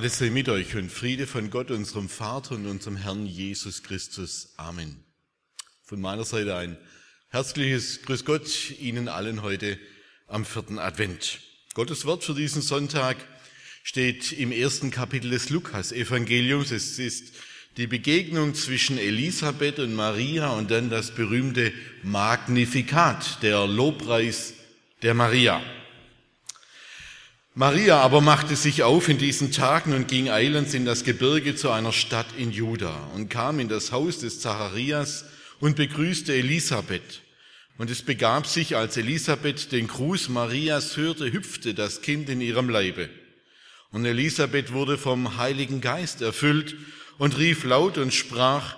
Gnade sei mit euch und Friede von Gott, unserem Vater und unserem Herrn Jesus Christus. Amen. Von meiner Seite ein herzliches Grüß Gott Ihnen allen heute am vierten Advent. Gottes Wort für diesen Sonntag steht im ersten Kapitel des Lukas-Evangeliums. Es ist die Begegnung zwischen Elisabeth und Maria und dann das berühmte Magnifikat, der Lobpreis der Maria. Maria aber machte sich auf in diesen Tagen und ging eilends in das Gebirge zu einer Stadt in Juda und kam in das Haus des Zacharias und begrüßte Elisabeth. Und es begab sich, als Elisabeth den Gruß Marias hörte, hüpfte das Kind in ihrem Leibe. Und Elisabeth wurde vom Heiligen Geist erfüllt und rief laut und sprach,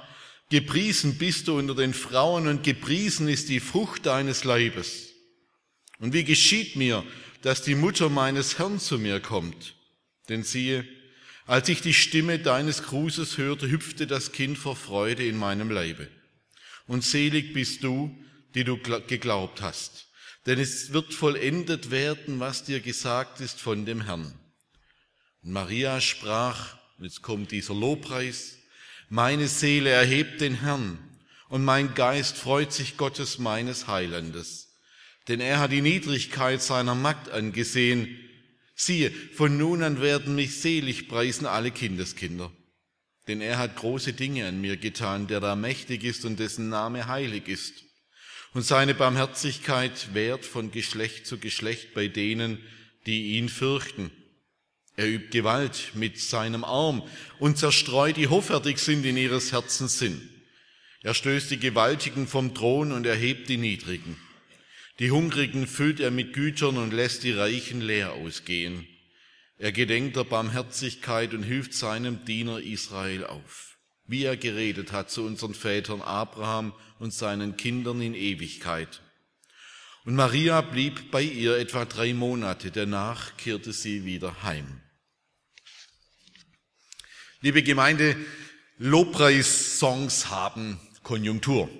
Gepriesen bist du unter den Frauen und gepriesen ist die Frucht deines Leibes. Und wie geschieht mir, dass die Mutter meines Herrn zu mir kommt. Denn siehe, als ich die Stimme deines Grußes hörte, hüpfte das Kind vor Freude in meinem Leibe. Und selig bist du, die du geglaubt hast. Denn es wird vollendet werden, was dir gesagt ist von dem Herrn. Und Maria sprach, und jetzt kommt dieser Lobpreis, meine Seele erhebt den Herrn, und mein Geist freut sich Gottes meines Heilandes denn er hat die Niedrigkeit seiner Magd angesehen. Siehe, von nun an werden mich selig preisen alle Kindeskinder. Denn er hat große Dinge an mir getan, der da mächtig ist und dessen Name heilig ist. Und seine Barmherzigkeit währt von Geschlecht zu Geschlecht bei denen, die ihn fürchten. Er übt Gewalt mit seinem Arm und zerstreut die hoffärtig sind in ihres Herzens Sinn. Er stößt die Gewaltigen vom Thron und erhebt die Niedrigen. Die Hungrigen füllt er mit Gütern und lässt die Reichen leer ausgehen. Er gedenkt der Barmherzigkeit und hilft seinem Diener Israel auf, wie er geredet hat zu unseren Vätern Abraham und seinen Kindern in Ewigkeit. Und Maria blieb bei ihr etwa drei Monate, danach kehrte sie wieder heim. Liebe Gemeinde, Lobpreissongs haben Konjunktur.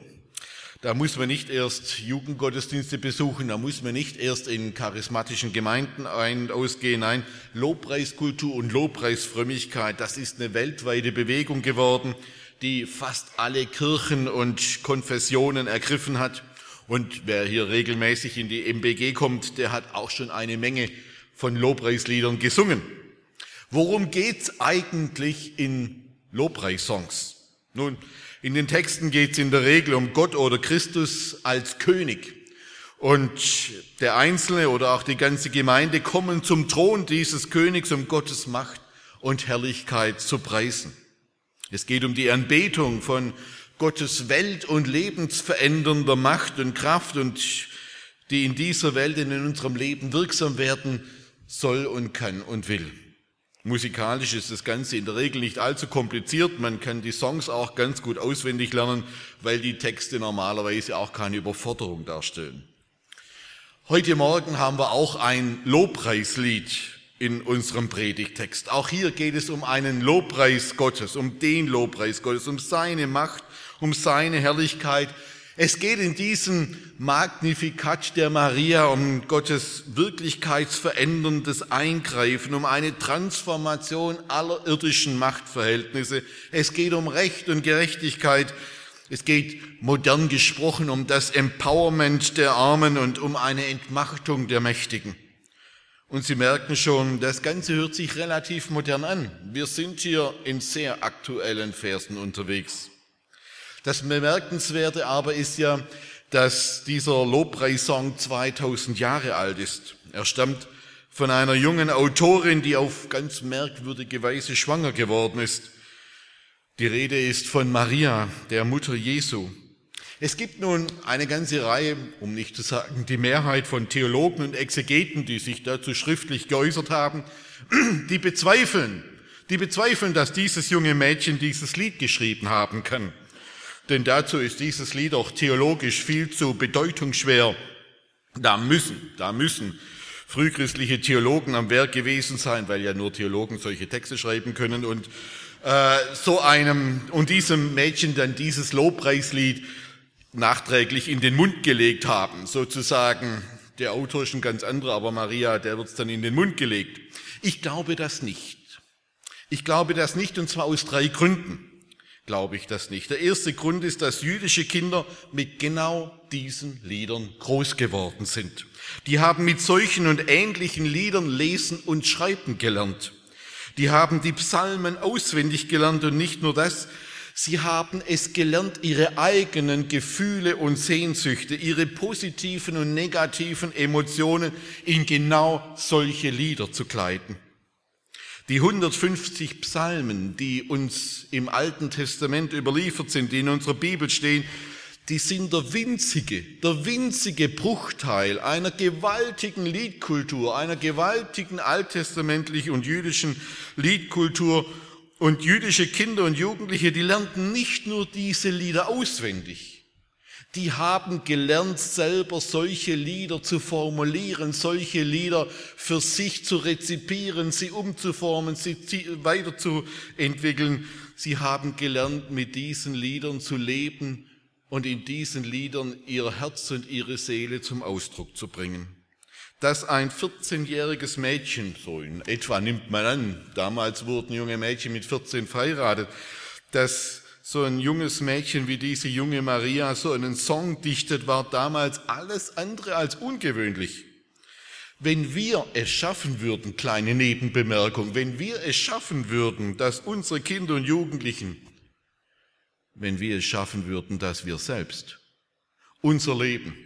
Da muss man nicht erst Jugendgottesdienste besuchen, da muss man nicht erst in charismatischen Gemeinden ein- ausgehen. Nein, Lobpreiskultur und Lobpreisfrömmigkeit, das ist eine weltweite Bewegung geworden, die fast alle Kirchen und Konfessionen ergriffen hat. Und wer hier regelmäßig in die MBG kommt, der hat auch schon eine Menge von Lobpreisliedern gesungen. Worum geht's eigentlich in Lobpreissongs? Nun, in den Texten geht es in der Regel um Gott oder Christus als König. Und der Einzelne oder auch die ganze Gemeinde kommen zum Thron dieses Königs, um Gottes Macht und Herrlichkeit zu preisen. Es geht um die Anbetung von Gottes Welt und lebensverändernder Macht und Kraft und die in dieser Welt in unserem Leben wirksam werden soll und kann und will. Musikalisch ist das Ganze in der Regel nicht allzu kompliziert. Man kann die Songs auch ganz gut auswendig lernen, weil die Texte normalerweise auch keine Überforderung darstellen. Heute Morgen haben wir auch ein Lobpreislied in unserem Predigtext. Auch hier geht es um einen Lobpreis Gottes, um den Lobpreis Gottes, um seine Macht, um seine Herrlichkeit, es geht in diesem Magnifikat der Maria um Gottes wirklichkeitsveränderndes Eingreifen, um eine Transformation aller irdischen Machtverhältnisse. Es geht um Recht und Gerechtigkeit. Es geht modern gesprochen um das Empowerment der Armen und um eine Entmachtung der Mächtigen. Und Sie merken schon, das Ganze hört sich relativ modern an. Wir sind hier in sehr aktuellen Versen unterwegs. Das Bemerkenswerte aber ist ja, dass dieser Lobpreissong 2000 Jahre alt ist. Er stammt von einer jungen Autorin, die auf ganz merkwürdige Weise schwanger geworden ist. Die Rede ist von Maria, der Mutter Jesu. Es gibt nun eine ganze Reihe, um nicht zu sagen die Mehrheit von Theologen und Exegeten, die sich dazu schriftlich geäußert haben, die bezweifeln, die bezweifeln, dass dieses junge Mädchen dieses Lied geschrieben haben kann. Denn dazu ist dieses Lied auch theologisch viel zu bedeutungsschwer. Da müssen, da müssen frühchristliche Theologen am Werk gewesen sein, weil ja nur Theologen solche Texte schreiben können und äh, so einem und diesem Mädchen dann dieses Lobpreislied nachträglich in den Mund gelegt haben, sozusagen. Der Autor ist ein ganz anderer, aber Maria, der wird es dann in den Mund gelegt. Ich glaube das nicht. Ich glaube das nicht und zwar aus drei Gründen glaube ich das nicht. Der erste Grund ist, dass jüdische Kinder mit genau diesen Liedern groß geworden sind. Die haben mit solchen und ähnlichen Liedern lesen und schreiben gelernt. Die haben die Psalmen auswendig gelernt und nicht nur das, sie haben es gelernt, ihre eigenen Gefühle und Sehnsüchte, ihre positiven und negativen Emotionen in genau solche Lieder zu kleiden. Die 150 Psalmen, die uns im Alten Testament überliefert sind, die in unserer Bibel stehen, die sind der winzige, der winzige Bruchteil einer gewaltigen Liedkultur, einer gewaltigen alttestamentlichen und jüdischen Liedkultur. Und jüdische Kinder und Jugendliche, die lernten nicht nur diese Lieder auswendig, die haben gelernt, selber solche Lieder zu formulieren, solche Lieder für sich zu rezipieren, sie umzuformen, sie weiterzuentwickeln. Sie haben gelernt, mit diesen Liedern zu leben und in diesen Liedern ihr Herz und ihre Seele zum Ausdruck zu bringen. Dass ein 14-jähriges Mädchen, so in etwa nimmt man an, damals wurden junge Mädchen mit 14 verheiratet, dass so ein junges Mädchen wie diese junge Maria so einen Song dichtet, war damals alles andere als ungewöhnlich. Wenn wir es schaffen würden, kleine Nebenbemerkung, wenn wir es schaffen würden, dass unsere Kinder und Jugendlichen, wenn wir es schaffen würden, dass wir selbst unser Leben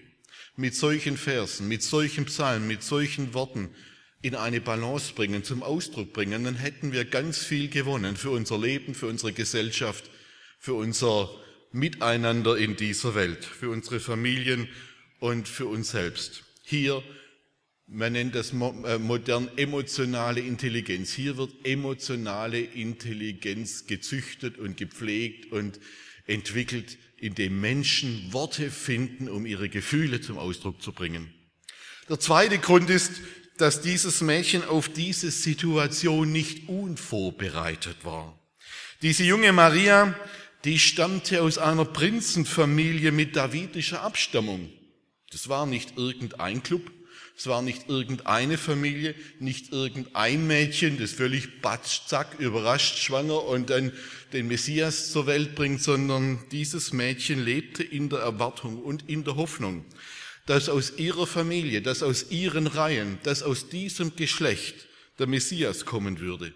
mit solchen Versen, mit solchen Psalmen, mit solchen Worten in eine Balance bringen, zum Ausdruck bringen, dann hätten wir ganz viel gewonnen für unser Leben, für unsere Gesellschaft, für unser Miteinander in dieser Welt, für unsere Familien und für uns selbst. Hier, man nennt das äh, modern emotionale Intelligenz. Hier wird emotionale Intelligenz gezüchtet und gepflegt und entwickelt, indem Menschen Worte finden, um ihre Gefühle zum Ausdruck zu bringen. Der zweite Grund ist, dass dieses Mädchen auf diese Situation nicht unvorbereitet war. Diese junge Maria die stammte aus einer Prinzenfamilie mit davidischer Abstammung. Das war nicht irgendein Club, es war nicht irgendeine Familie, nicht irgendein Mädchen, das völlig batsch, zack, überrascht, schwanger und dann den Messias zur Welt bringt, sondern dieses Mädchen lebte in der Erwartung und in der Hoffnung, dass aus ihrer Familie, dass aus ihren Reihen, dass aus diesem Geschlecht der Messias kommen würde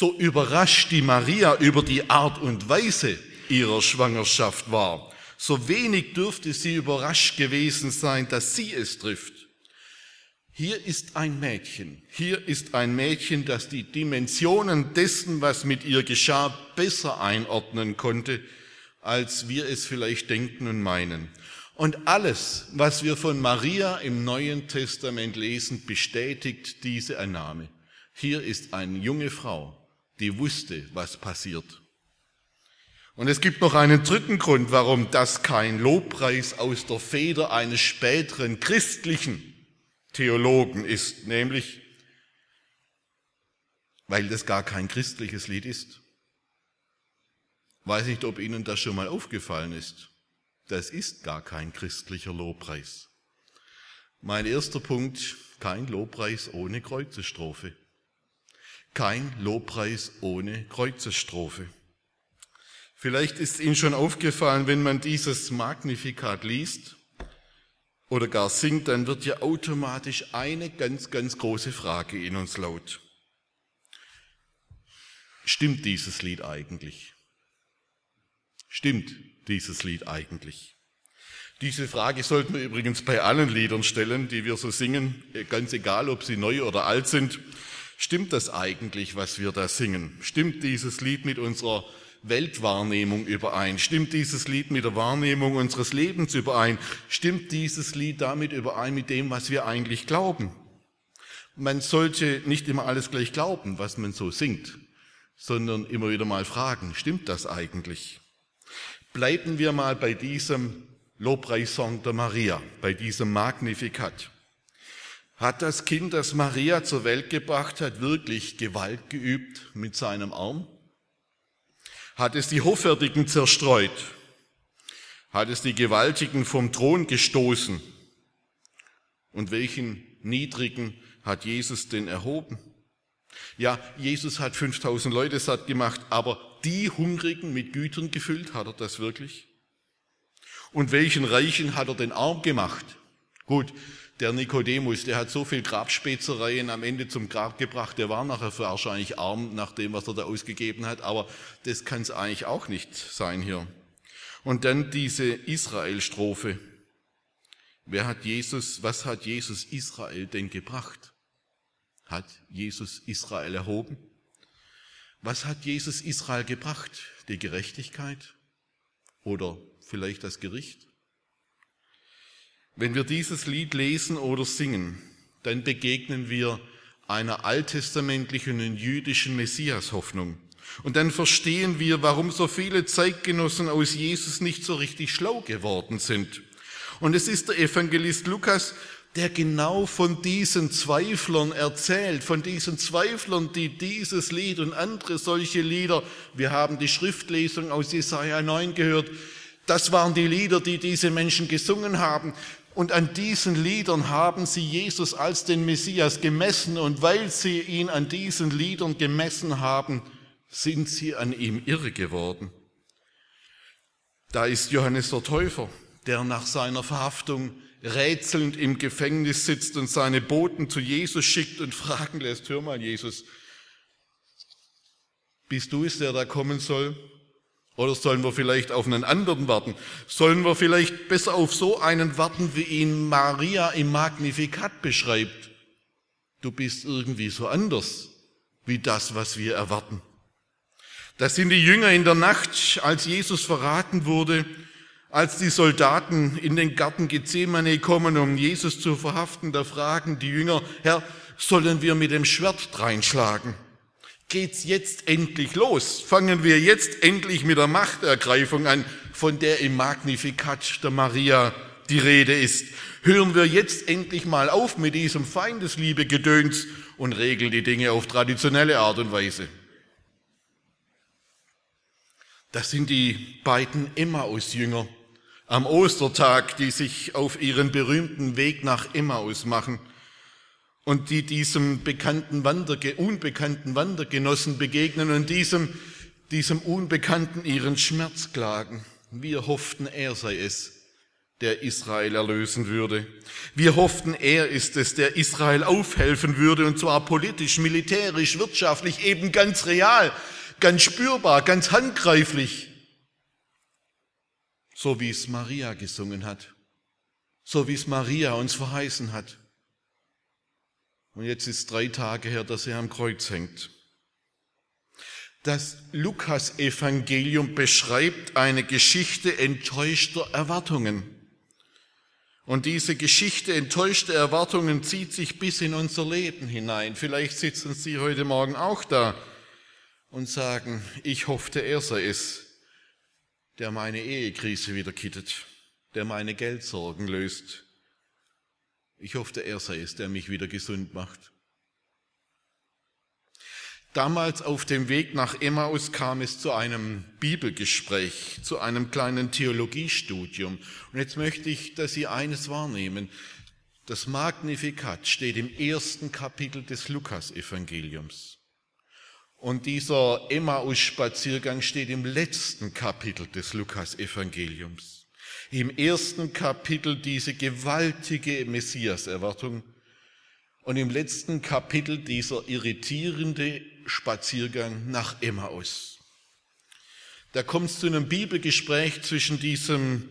so überrascht die Maria über die Art und Weise ihrer Schwangerschaft war, so wenig dürfte sie überrascht gewesen sein, dass sie es trifft. Hier ist ein Mädchen, hier ist ein Mädchen, das die Dimensionen dessen, was mit ihr geschah, besser einordnen konnte, als wir es vielleicht denken und meinen. Und alles, was wir von Maria im Neuen Testament lesen, bestätigt diese Annahme. Hier ist eine junge Frau, die wusste, was passiert. Und es gibt noch einen dritten Grund, warum das kein Lobpreis aus der Feder eines späteren christlichen Theologen ist, nämlich weil das gar kein christliches Lied ist. Weiß nicht, ob Ihnen das schon mal aufgefallen ist. Das ist gar kein christlicher Lobpreis. Mein erster Punkt, kein Lobpreis ohne Kreuzestrophe. Kein Lobpreis ohne Kreuzesstrophe. Vielleicht ist Ihnen schon aufgefallen, wenn man dieses Magnifikat liest oder gar singt, dann wird ja automatisch eine ganz, ganz große Frage in uns laut. Stimmt dieses Lied eigentlich? Stimmt dieses Lied eigentlich? Diese Frage sollten wir übrigens bei allen Liedern stellen, die wir so singen, ganz egal, ob sie neu oder alt sind. Stimmt das eigentlich, was wir da singen? Stimmt dieses Lied mit unserer Weltwahrnehmung überein? Stimmt dieses Lied mit der Wahrnehmung unseres Lebens überein? Stimmt dieses Lied damit überein mit dem, was wir eigentlich glauben? Man sollte nicht immer alles gleich glauben, was man so singt, sondern immer wieder mal fragen, stimmt das eigentlich? Bleiben wir mal bei diesem Lobpreissong der Maria, bei diesem Magnificat. Hat das Kind, das Maria zur Welt gebracht hat, wirklich Gewalt geübt mit seinem Arm? Hat es die Hoffärtigen zerstreut? Hat es die Gewaltigen vom Thron gestoßen? Und welchen Niedrigen hat Jesus denn erhoben? Ja, Jesus hat 5000 Leute satt gemacht, aber die Hungrigen mit Gütern gefüllt, hat er das wirklich? Und welchen Reichen hat er den arm gemacht? Gut, der Nikodemus, der hat so viel Grabspezereien am Ende zum Grab gebracht, der war nachher wahrscheinlich arm nach dem, was er da ausgegeben hat, aber das kann es eigentlich auch nicht sein hier. Und dann diese Israel-Strophe. Wer hat Jesus, was hat Jesus Israel denn gebracht? Hat Jesus Israel erhoben? Was hat Jesus Israel gebracht? Die Gerechtigkeit oder vielleicht das Gericht? Wenn wir dieses Lied lesen oder singen, dann begegnen wir einer alttestamentlichen und jüdischen Messias-Hoffnung. Und dann verstehen wir, warum so viele Zeitgenossen aus Jesus nicht so richtig schlau geworden sind. Und es ist der Evangelist Lukas, der genau von diesen Zweiflern erzählt, von diesen Zweiflern, die dieses Lied und andere solche Lieder, wir haben die Schriftlesung aus Jesaja 9 gehört, das waren die Lieder, die diese Menschen gesungen haben. Und an diesen Liedern haben sie Jesus als den Messias gemessen. Und weil sie ihn an diesen Liedern gemessen haben, sind sie an ihm irre geworden. Da ist Johannes der Täufer, der nach seiner Verhaftung rätselnd im Gefängnis sitzt und seine Boten zu Jesus schickt und fragen lässt, hör mal Jesus, bist du es, der da kommen soll? Oder sollen wir vielleicht auf einen anderen warten? Sollen wir vielleicht besser auf so einen warten, wie ihn Maria im Magnificat beschreibt? Du bist irgendwie so anders wie das, was wir erwarten. Das sind die Jünger in der Nacht, als Jesus verraten wurde, als die Soldaten in den Garten Gethsemane kommen, um Jesus zu verhaften, da fragen die Jünger, Herr, sollen wir mit dem Schwert reinschlagen? Geht's jetzt endlich los. Fangen wir jetzt endlich mit der Machtergreifung an, von der im Magnificat der Maria die Rede ist. Hören wir jetzt endlich mal auf mit diesem Feindesliebe-Gedöns und regeln die Dinge auf traditionelle Art und Weise. Das sind die beiden Emmaus-Jünger am Ostertag, die sich auf ihren berühmten Weg nach Emmaus machen und die diesem bekannten Wanderge unbekannten Wandergenossen begegnen und diesem, diesem Unbekannten ihren Schmerz klagen. Wir hofften, er sei es, der Israel erlösen würde. Wir hofften, er ist es, der Israel aufhelfen würde, und zwar politisch, militärisch, wirtschaftlich, eben ganz real, ganz spürbar, ganz handgreiflich. So wie es Maria gesungen hat, so wie es Maria uns verheißen hat. Und jetzt ist drei Tage her, dass er am Kreuz hängt. Das Lukas-Evangelium beschreibt eine Geschichte enttäuschter Erwartungen. Und diese Geschichte enttäuschter Erwartungen zieht sich bis in unser Leben hinein. Vielleicht sitzen Sie heute Morgen auch da und sagen, ich hoffte, er sei es, der meine Ehekrise wieder kittet, der meine Geldsorgen löst, ich hoffe, er sei es, der mich wieder gesund macht. Damals auf dem Weg nach Emmaus kam es zu einem Bibelgespräch, zu einem kleinen Theologiestudium. Und jetzt möchte ich, dass Sie eines wahrnehmen. Das Magnifikat steht im ersten Kapitel des Lukas-Evangeliums. Und dieser Emmaus-Spaziergang steht im letzten Kapitel des Lukas-Evangeliums im ersten Kapitel diese gewaltige Messias-Erwartung und im letzten Kapitel dieser irritierende Spaziergang nach Emmaus. Da kommt es zu einem Bibelgespräch zwischen diesem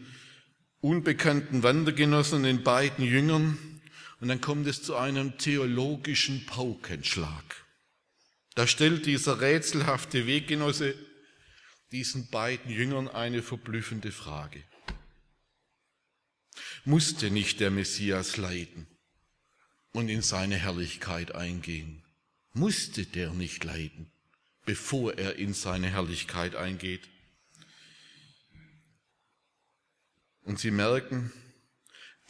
unbekannten Wandergenossen und den beiden Jüngern und dann kommt es zu einem theologischen Paukenschlag. Da stellt dieser rätselhafte Weggenosse diesen beiden Jüngern eine verblüffende Frage. Musste nicht der Messias leiden und in seine Herrlichkeit eingehen? Musste der nicht leiden, bevor er in seine Herrlichkeit eingeht? Und sie merken,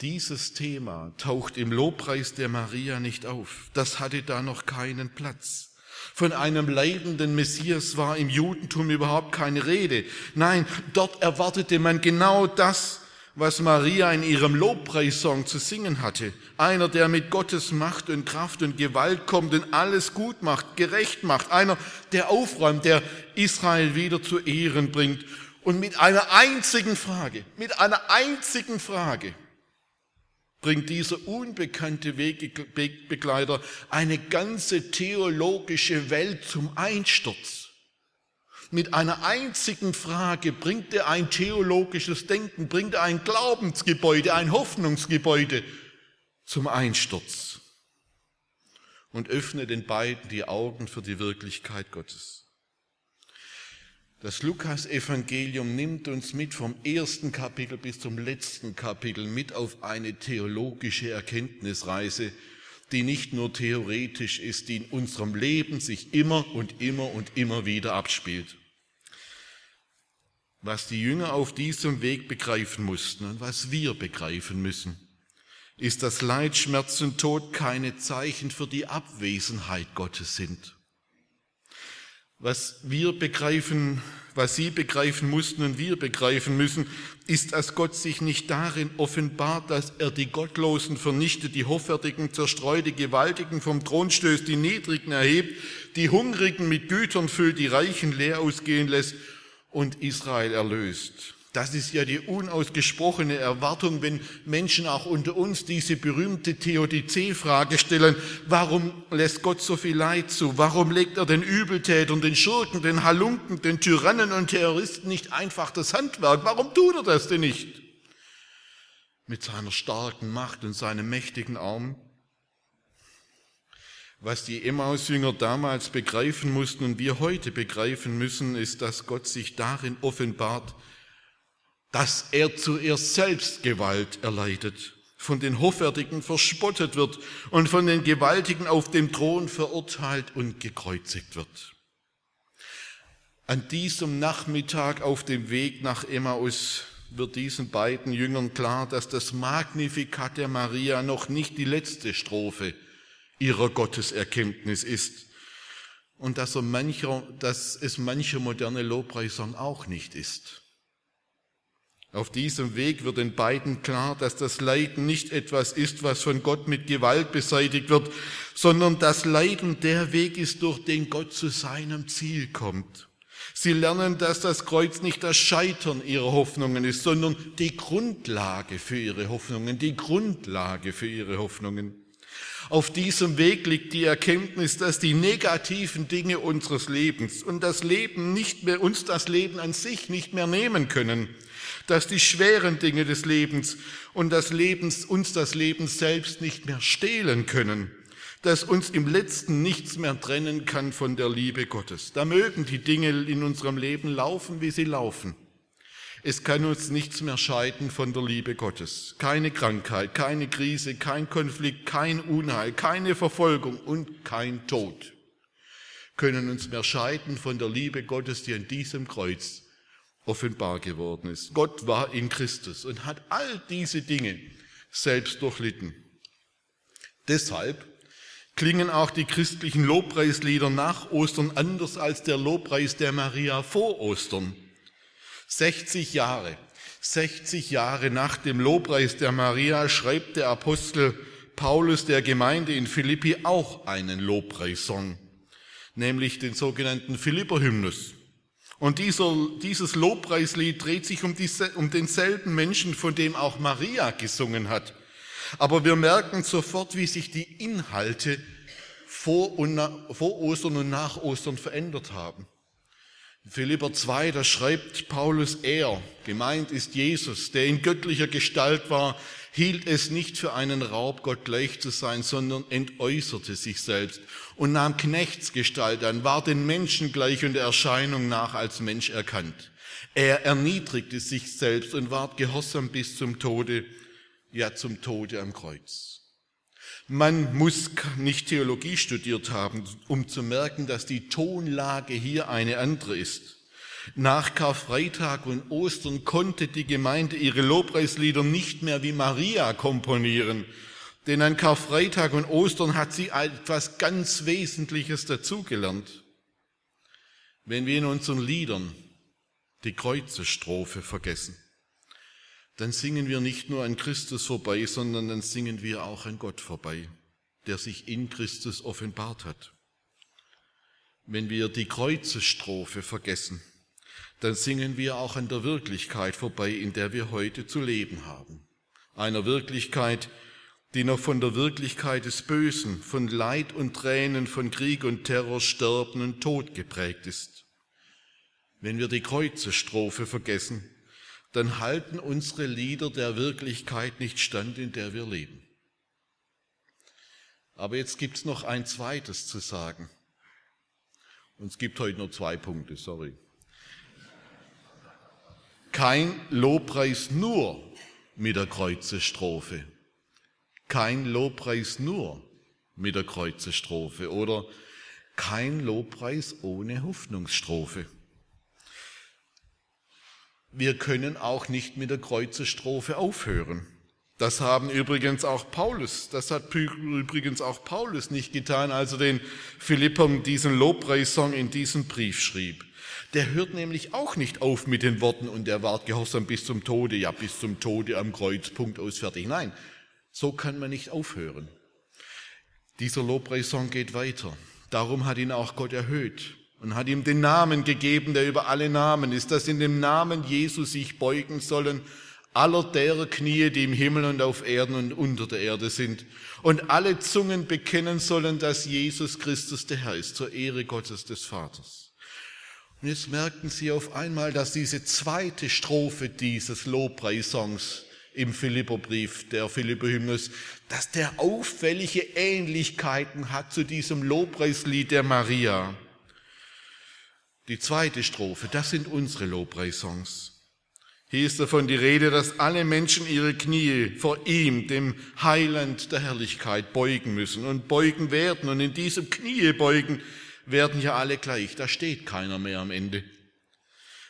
dieses Thema taucht im Lobpreis der Maria nicht auf. Das hatte da noch keinen Platz. Von einem leidenden Messias war im Judentum überhaupt keine Rede. Nein, dort erwartete man genau das, was Maria in ihrem Lobpreissong zu singen hatte. Einer, der mit Gottes Macht und Kraft und Gewalt kommt und alles gut macht, gerecht macht. Einer, der aufräumt, der Israel wieder zu Ehren bringt. Und mit einer einzigen Frage, mit einer einzigen Frage bringt dieser unbekannte Wegbegleiter eine ganze theologische Welt zum Einsturz. Mit einer einzigen Frage bringt er ein theologisches Denken, bringt er ein Glaubensgebäude, ein Hoffnungsgebäude zum Einsturz und öffnet den beiden die Augen für die Wirklichkeit Gottes. Das Lukas-Evangelium nimmt uns mit vom ersten Kapitel bis zum letzten Kapitel mit auf eine theologische Erkenntnisreise, die nicht nur theoretisch ist, die in unserem Leben sich immer und immer und immer wieder abspielt. Was die Jünger auf diesem Weg begreifen mussten und was wir begreifen müssen, ist, dass Leid, Schmerz und Tod keine Zeichen für die Abwesenheit Gottes sind. Was wir begreifen, was sie begreifen mussten und wir begreifen müssen, ist, dass Gott sich nicht darin offenbart, dass er die Gottlosen vernichtet, die Hoffärtigen zerstreut, die Gewaltigen vom Thron stößt, die Niedrigen erhebt, die Hungrigen mit Gütern füllt, die Reichen leer ausgehen lässt und Israel erlöst. Das ist ja die unausgesprochene Erwartung, wenn Menschen auch unter uns diese berühmte Theodizee-Frage stellen, warum lässt Gott so viel Leid zu? Warum legt er den Übeltätern, den Schurken, den Halunken, den Tyrannen und Terroristen nicht einfach das Handwerk? Warum tut er das denn nicht? Mit seiner starken Macht und seinem mächtigen Arm? Was die Emmaus-Jünger damals begreifen mussten und wir heute begreifen müssen, ist, dass Gott sich darin offenbart, dass er zuerst selbst Gewalt erleidet, von den Hoffärtigen verspottet wird und von den Gewaltigen auf dem Thron verurteilt und gekreuzigt wird. An diesem Nachmittag auf dem Weg nach Emmaus wird diesen beiden Jüngern klar, dass das Magnificat der Maria noch nicht die letzte Strophe ihrer Gotteserkenntnis ist und dass, er mancher, dass es manche moderne Lobpreisung auch nicht ist. Auf diesem Weg wird den beiden klar, dass das Leiden nicht etwas ist, was von Gott mit Gewalt beseitigt wird, sondern das Leiden der Weg ist, durch den Gott zu seinem Ziel kommt. Sie lernen, dass das Kreuz nicht das Scheitern ihrer Hoffnungen ist, sondern die Grundlage für ihre Hoffnungen, die Grundlage für ihre Hoffnungen. Auf diesem Weg liegt die Erkenntnis, dass die negativen Dinge unseres Lebens und das Leben nicht mehr, uns das Leben an sich nicht mehr nehmen können dass die schweren Dinge des Lebens und das Lebens, uns das Leben selbst nicht mehr stehlen können, dass uns im letzten nichts mehr trennen kann von der Liebe Gottes. Da mögen die Dinge in unserem Leben laufen, wie sie laufen. Es kann uns nichts mehr scheiden von der Liebe Gottes. Keine Krankheit, keine Krise, kein Konflikt, kein Unheil, keine Verfolgung und kein Tod können uns mehr scheiden von der Liebe Gottes, die an diesem Kreuz offenbar geworden ist. Gott war in Christus und hat all diese Dinge selbst durchlitten. Deshalb klingen auch die christlichen Lobpreislieder nach Ostern anders als der Lobpreis der Maria vor Ostern. 60 Jahre, 60 Jahre nach dem Lobpreis der Maria schreibt der Apostel Paulus der Gemeinde in Philippi auch einen Lobpreissong, nämlich den sogenannten Philipperhymnus. Und dieser, dieses Lobpreislied dreht sich um, diese, um denselben Menschen, von dem auch Maria gesungen hat. Aber wir merken sofort, wie sich die Inhalte vor, und nach, vor Ostern und nach Ostern verändert haben. Philipper 2, da schreibt Paulus, er, gemeint ist Jesus, der in göttlicher Gestalt war, hielt es nicht für einen Raub, Gott gleich zu sein, sondern entäußerte sich selbst und nahm Knechtsgestalt an, war den Menschen gleich und der Erscheinung nach als Mensch erkannt. Er erniedrigte sich selbst und ward gehorsam bis zum Tode, ja zum Tode am Kreuz. Man muss nicht Theologie studiert haben, um zu merken, dass die Tonlage hier eine andere ist. Nach Karfreitag und Ostern konnte die Gemeinde ihre Lobpreislieder nicht mehr wie Maria komponieren, denn an Karfreitag und Ostern hat sie etwas ganz Wesentliches dazugelernt. Wenn wir in unseren Liedern die Kreuzestrophe vergessen, dann singen wir nicht nur an Christus vorbei, sondern dann singen wir auch an Gott vorbei, der sich in Christus offenbart hat. Wenn wir die Kreuzestrophe vergessen, dann singen wir auch an der Wirklichkeit vorbei, in der wir heute zu leben haben. Einer Wirklichkeit, die noch von der Wirklichkeit des Bösen, von Leid und Tränen, von Krieg und Terror, Sterben und Tod geprägt ist. Wenn wir die Kreuzestrophe vergessen, dann halten unsere Lieder der Wirklichkeit nicht stand, in der wir leben. Aber jetzt gibt's noch ein zweites zu sagen. Und es gibt heute nur zwei Punkte, sorry. Kein Lobpreis nur mit der Kreuzestrophe. Kein Lobpreis nur mit der Kreuzestrophe oder kein Lobpreis ohne Hoffnungsstrophe. Wir können auch nicht mit der Kreuzestrophe aufhören. Das haben übrigens auch Paulus, das hat übrigens auch Paulus nicht getan, als er den Philippern diesen Lobpreissong in diesem Brief schrieb. Der hört nämlich auch nicht auf mit den Worten und er ward gehorsam bis zum Tode, ja bis zum Tode am Kreuz, Punkt aus, fertig. Nein, so kann man nicht aufhören. Dieser Lobpreissong geht weiter. Darum hat ihn auch Gott erhöht und hat ihm den Namen gegeben, der über alle Namen ist, dass in dem Namen Jesus sich beugen sollen aller derer Knie, die im Himmel und auf Erden und unter der Erde sind, und alle Zungen bekennen sollen, dass Jesus Christus der Herr ist, zur Ehre Gottes des Vaters. Und jetzt merken Sie auf einmal, dass diese zweite Strophe dieses Lobpreissongs im Philipperbrief, der Philipperhymnus, dass der auffällige Ähnlichkeiten hat zu diesem Lobpreislied der Maria. Die zweite Strophe, das sind unsere Lobpreissongs. Hier ist davon die Rede, dass alle Menschen ihre Knie vor ihm, dem Heiland der Herrlichkeit, beugen müssen und beugen werden. Und in diesem Knie beugen werden ja alle gleich. Da steht keiner mehr am Ende.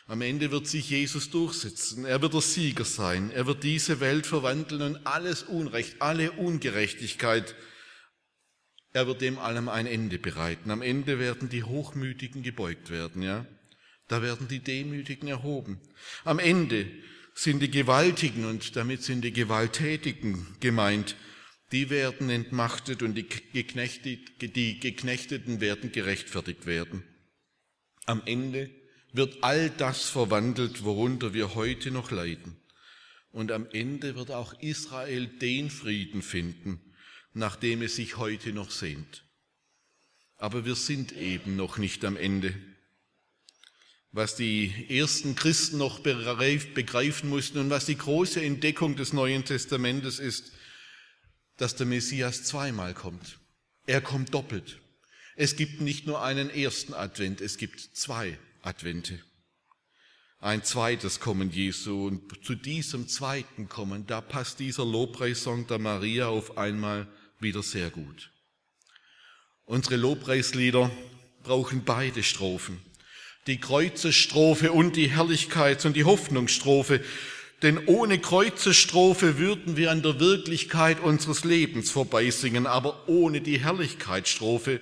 Am Ende wird sich Jesus durchsetzen. Er wird der Sieger sein. Er wird diese Welt verwandeln und alles Unrecht, alle Ungerechtigkeit er wird dem allem ein Ende bereiten. Am Ende werden die Hochmütigen gebeugt werden, ja. Da werden die Demütigen erhoben. Am Ende sind die Gewaltigen und damit sind die Gewalttätigen gemeint. Die werden entmachtet und die, die Geknechteten werden gerechtfertigt werden. Am Ende wird all das verwandelt, worunter wir heute noch leiden. Und am Ende wird auch Israel den Frieden finden, nach dem es sich heute noch sehnt. Aber wir sind eben noch nicht am Ende. Was die ersten Christen noch begreifen mussten und was die große Entdeckung des Neuen Testamentes ist, dass der Messias zweimal kommt. Er kommt doppelt. Es gibt nicht nur einen ersten Advent, es gibt zwei Advente. Ein zweites Kommen Jesu und zu diesem zweiten Kommen, da passt dieser Lobpreissong der Maria auf einmal wieder sehr gut. Unsere Lobpreislieder brauchen beide Strophen. Die Kreuzestrophe und die Herrlichkeits- und die Hoffnungsstrophe. Denn ohne Kreuzestrophe würden wir an der Wirklichkeit unseres Lebens vorbeisingen, aber ohne die Herrlichkeitsstrophe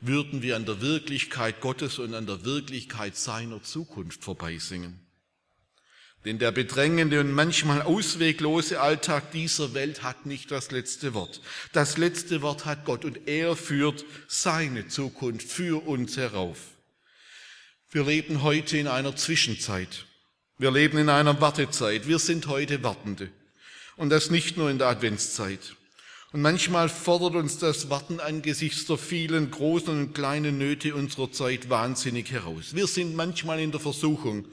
würden wir an der Wirklichkeit Gottes und an der Wirklichkeit seiner Zukunft vorbeisingen. Denn der bedrängende und manchmal ausweglose Alltag dieser Welt hat nicht das letzte Wort. Das letzte Wort hat Gott und er führt seine Zukunft für uns herauf. Wir leben heute in einer Zwischenzeit. Wir leben in einer Wartezeit. Wir sind heute Wartende. Und das nicht nur in der Adventszeit. Und manchmal fordert uns das Warten angesichts der vielen großen und kleinen Nöte unserer Zeit wahnsinnig heraus. Wir sind manchmal in der Versuchung,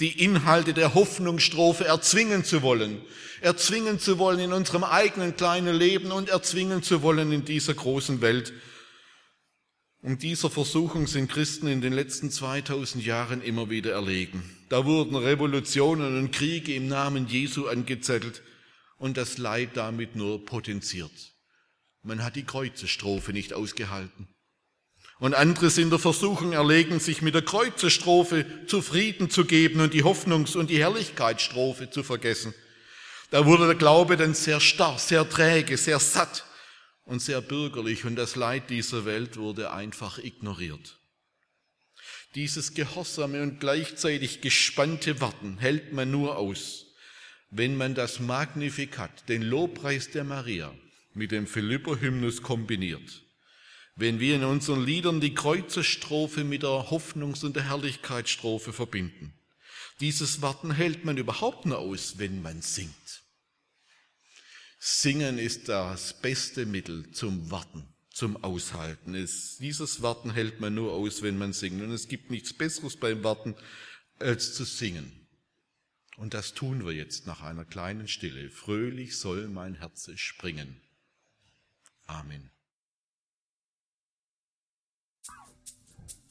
die Inhalte der Hoffnungsstrophe erzwingen zu wollen, erzwingen zu wollen in unserem eigenen kleinen Leben und erzwingen zu wollen in dieser großen Welt. Und dieser Versuchung sind Christen in den letzten 2000 Jahren immer wieder erlegen. Da wurden Revolutionen und Kriege im Namen Jesu angezettelt und das Leid damit nur potenziert. Man hat die Kreuzestrophe nicht ausgehalten. Und andere sind der Versuchung erlegen, sich mit der Kreuzestrophe zufrieden zu geben und die Hoffnungs- und die Herrlichkeitsstrophe zu vergessen. Da wurde der Glaube dann sehr starr, sehr träge, sehr satt und sehr bürgerlich und das Leid dieser Welt wurde einfach ignoriert. Dieses gehorsame und gleichzeitig gespannte Warten hält man nur aus, wenn man das Magnifikat, den Lobpreis der Maria, mit dem Philipper-Hymnus kombiniert. Wenn wir in unseren Liedern die Kreuzestrophe mit der Hoffnungs- und der Herrlichkeitsstrophe verbinden. Dieses Warten hält man überhaupt nur aus, wenn man singt. Singen ist das beste Mittel zum Warten, zum Aushalten. Es, dieses Warten hält man nur aus, wenn man singt. Und es gibt nichts Besseres beim Warten, als zu singen. Und das tun wir jetzt nach einer kleinen Stille. Fröhlich soll mein Herz springen. Amen.